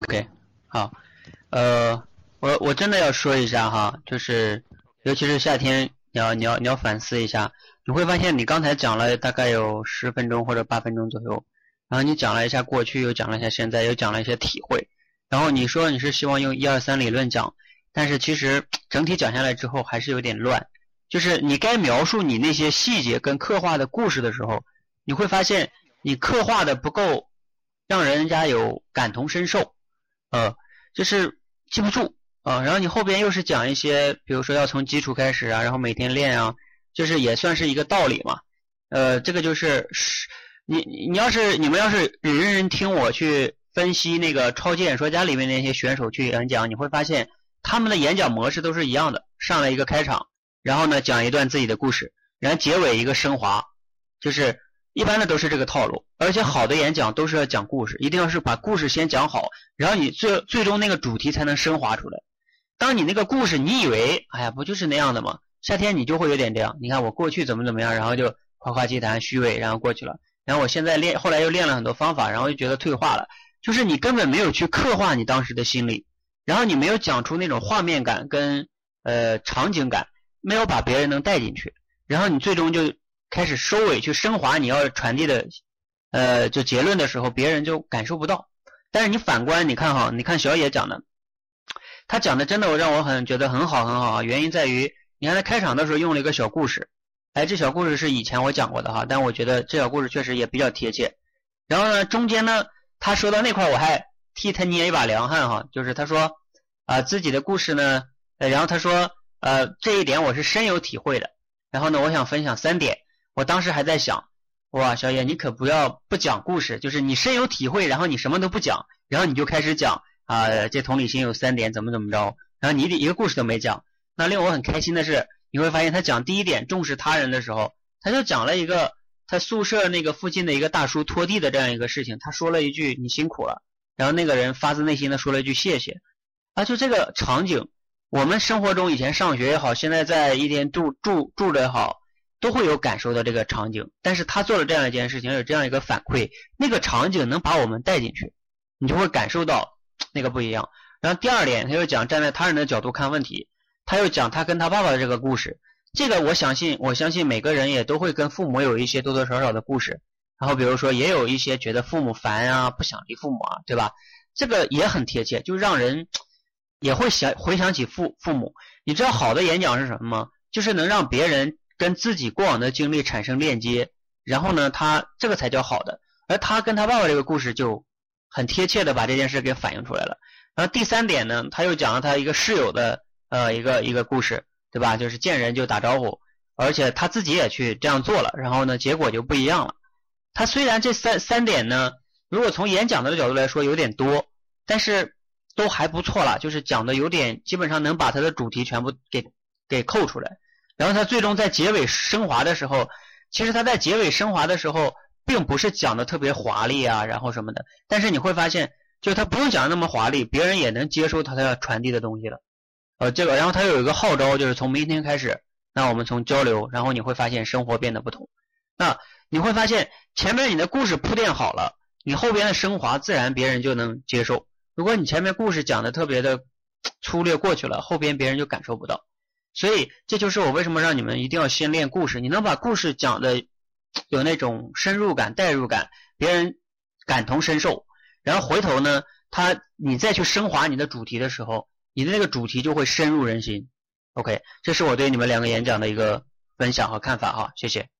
OK，好，呃，我我真的要说一下哈，就是尤其是夏天，你要你要你要反思一下，你会发现你刚才讲了大概有十分钟或者八分钟左右，然后你讲了一下过去，又讲了一下现在，又讲了一些体会，然后你说你是希望用一二三理论讲，但是其实整体讲下来之后还是有点乱，就是你该描述你那些细节跟刻画的故事的时候，你会发现你刻画的不够，让人家有感同身受。呃，就是记不住啊，然后你后边又是讲一些，比如说要从基础开始啊，然后每天练啊，就是也算是一个道理嘛。呃，这个就是是，你你要是你们要是认真听我去分析那个超级演说家里面那些选手去演讲，你会发现他们的演讲模式都是一样的，上来一个开场，然后呢讲一段自己的故事，然后结尾一个升华，就是一般的都是这个套路。而且好的演讲都是要讲故事，一定要是把故事先讲好，然后你最最终那个主题才能升华出来。当你那个故事你以为，哎呀，不就是那样的吗？夏天你就会有点这样。你看我过去怎么怎么样，然后就夸夸其谈、虚伪，然后过去了。然后我现在练，后来又练了很多方法，然后就觉得退化了。就是你根本没有去刻画你当时的心理，然后你没有讲出那种画面感跟呃场景感，没有把别人能带进去，然后你最终就开始收尾去升华你要传递的。呃，就结论的时候，别人就感受不到。但是你反观，你看哈，你看小野讲的，他讲的真的我让我很觉得很好很好啊。原因在于，你看他开场的时候用了一个小故事，哎，这小故事是以前我讲过的哈，但我觉得这小故事确实也比较贴切。然后呢，中间呢，他说到那块我还替他捏一把凉汗哈，就是他说啊自己的故事呢，然后他说呃这一点我是深有体会的。然后呢，我想分享三点，我当时还在想。哇，小野，你可不要不讲故事，就是你深有体会，然后你什么都不讲，然后你就开始讲啊，这同理心有三点，怎么怎么着，然后你一个故事都没讲。那令我很开心的是，你会发现他讲第一点重视他人的时候，他就讲了一个他宿舍那个附近的一个大叔拖地的这样一个事情，他说了一句你辛苦了，然后那个人发自内心的说了一句谢谢，啊，就这个场景，我们生活中以前上学也好，现在在一天住住住着也好。都会有感受到这个场景，但是他做了这样一件事情，有这样一个反馈，那个场景能把我们带进去，你就会感受到那个不一样。然后第二点，他又讲站在他人的角度看问题，他又讲他跟他爸爸的这个故事，这个我相信，我相信每个人也都会跟父母有一些多多少少的故事。然后比如说，也有一些觉得父母烦啊，不想离父母啊，对吧？这个也很贴切，就让人也会想回想起父父母。你知道好的演讲是什么吗？就是能让别人。跟自己过往的经历产生链接，然后呢，他这个才叫好的。而他跟他爸爸这个故事就很贴切的把这件事给反映出来了。然后第三点呢，他又讲了他一个室友的呃一个一个故事，对吧？就是见人就打招呼，而且他自己也去这样做了，然后呢，结果就不一样了。他虽然这三三点呢，如果从演讲的角度来说有点多，但是都还不错了，就是讲的有点基本上能把他的主题全部给给扣出来。然后他最终在结尾升华的时候，其实他在结尾升华的时候，并不是讲的特别华丽啊，然后什么的。但是你会发现，就他不用讲的那么华丽，别人也能接受他要传递的东西了。呃，这个，然后他有一个号召，就是从明天开始，那我们从交流，然后你会发现生活变得不同。那你会发现前面你的故事铺垫好了，你后边的升华自然别人就能接受。如果你前面故事讲的特别的 粗略过去了，后边别人就感受不到。所以这就是我为什么让你们一定要先练故事。你能把故事讲的有那种深入感、代入感，别人感同身受，然后回头呢，他你再去升华你的主题的时候，你的那个主题就会深入人心。OK，这是我对你们两个演讲的一个分享和看法哈，谢谢。